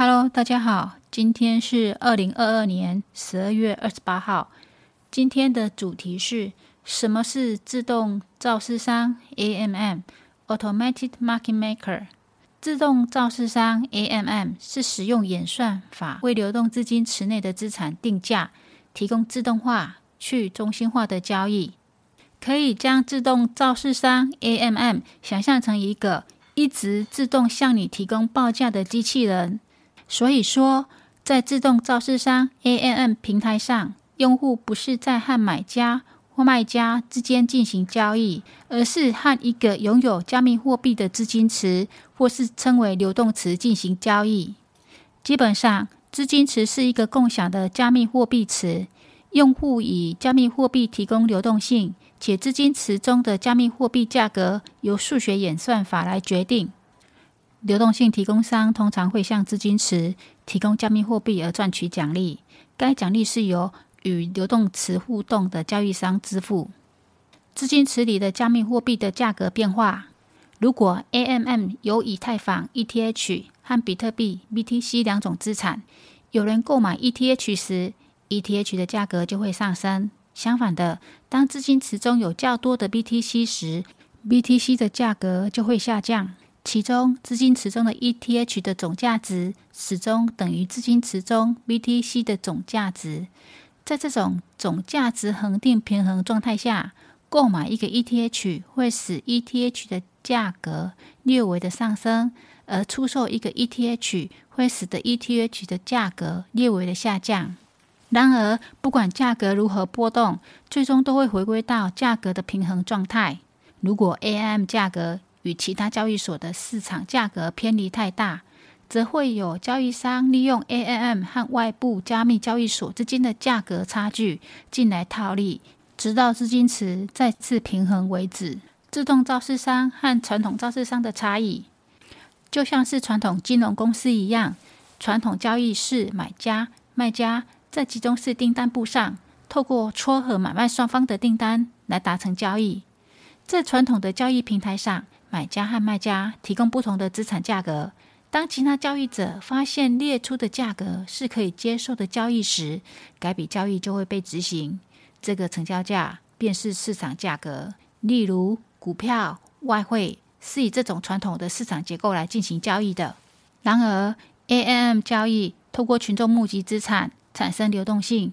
Hello，大家好，今天是二零二二年十二月二十八号。今天的主题是什么是自动造市商 （AMM，Automatic Market Maker）？自动造市商 （AMM） 是使用演算法为流动资金池内的资产定价，提供自动化、去中心化的交易。可以将自动造市商 （AMM） 想象成一个一直自动向你提供报价的机器人。所以说，在自动造市商 AMM 平台上，用户不是在和买家或卖家之间进行交易，而是和一个拥有加密货币的资金池，或是称为流动池进行交易。基本上，资金池是一个共享的加密货币池，用户以加密货币提供流动性，且资金池中的加密货币价格由数学演算法来决定。流动性提供商通常会向资金池提供加密货币而赚取奖励，该奖励是由与流动池互动的交易商支付。资金池里的加密货币的价格变化，如果 AMM 有以太坊 ETH 和比特币 BTC 两种资产，有人购买 ETH 时，ETH 的价格就会上升；相反的，当资金池中有较多的 BTC 时，BTC 的价格就会下降。其中，资金池中的 ETH 的总价值始终等于资金池中 BTC 的总价值。在这种总价值恒定平衡状态下，购买一个 ETH 会使 ETH 的价格略微的上升，而出售一个 ETH 会使得 ETH 的价格略微的下降。然而，不管价格如何波动，最终都会回归到价格的平衡状态。如果 AM 价格与其他交易所的市场价格偏离太大，则会有交易商利用 AMM 和外部加密交易所之间的价格差距进来套利，直到资金池再次平衡为止。自动造市商和传统造市商的差异，就像是传统金融公司一样，传统交易是买家、卖家在集中式订单簿上，透过撮合买卖双方的订单来达成交易。在传统的交易平台上。买家和卖家提供不同的资产价格。当其他交易者发现列出的价格是可以接受的交易时，该笔交易就会被执行。这个成交价便是市场价格。例如，股票、外汇是以这种传统的市场结构来进行交易的。然而，AMM 交易透过群众募集资产，产生流动性，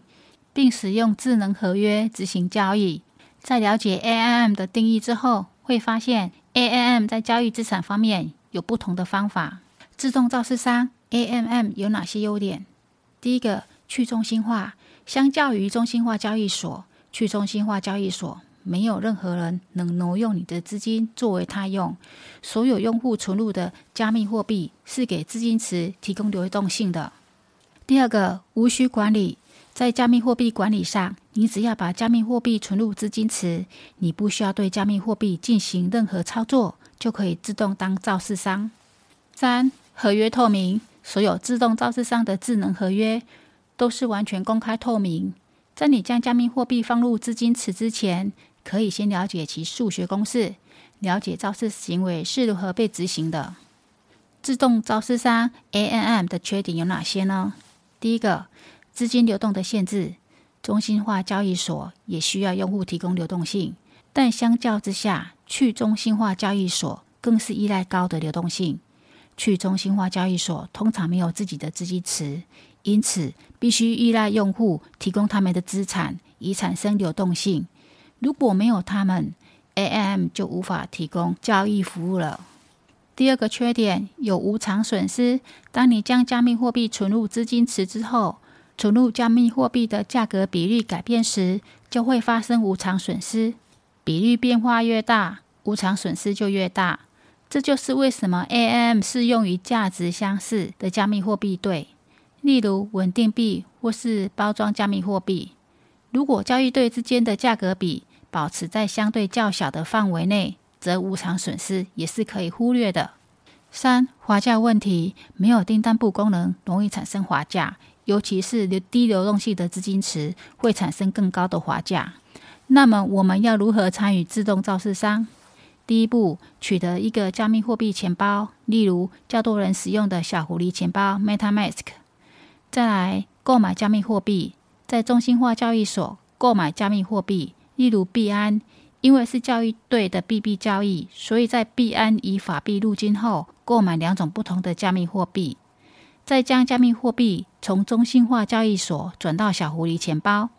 并使用智能合约执行交易。在了解 AMM 的定义之后，会发现。AMM 在交易资产方面有不同的方法。自动造市商 AMM 有哪些优点？第一个，去中心化。相较于中心化交易所，去中心化交易所没有任何人能挪用你的资金作为他用。所有用户存入的加密货币是给资金池提供流动性的。第二个，无需管理。在加密货币管理上，你只要把加密货币存入资金池，你不需要对加密货币进行任何操作，就可以自动当造市商。三、合约透明，所有自动造市商的智能合约都是完全公开透明。在你将加密货币放入资金池之前，可以先了解其数学公式，了解造市行为是如何被执行的。自动造市商 （ANM） 的缺点有哪些呢？第一个。资金流动的限制，中心化交易所也需要用户提供流动性，但相较之下，去中心化交易所更是依赖高的流动性。去中心化交易所通常没有自己的资金池，因此必须依赖用户提供他们的资产以产生流动性。如果没有他们，AM 就无法提供交易服务了。第二个缺点有无偿损失。当你将加密货币存入资金池之后，存入加密货币的价格比率改变时，就会发生无偿损失。比率变化越大，无偿损失就越大。这就是为什么 AM 适用于价值相似的加密货币对，例如稳定币或是包装加密货币。如果交易对之间的价格比保持在相对较小的范围内，则无偿损失也是可以忽略的。三、滑价问题，没有订单簿功能，容易产生滑价。尤其是流低流动性的资金池会产生更高的滑价。那么我们要如何参与自动造市商？第一步，取得一个加密货币钱包，例如较多人使用的小狐狸钱包 （MetaMask）。再来，购买加密货币，在中心化交易所购买加密货币，例如币安。因为是交易对的币币交易，所以在币安以法币入金后，购买两种不同的加密货币，再将加密货币从中心化交易所转到小狐狸钱包，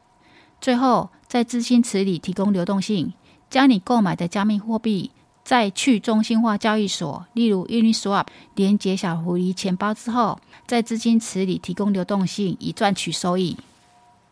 最后在资金池里提供流动性，将你购买的加密货币在去中心化交易所，例如 Uniswap 连接小狐狸钱包之后，在资金池里提供流动性，以赚取收益。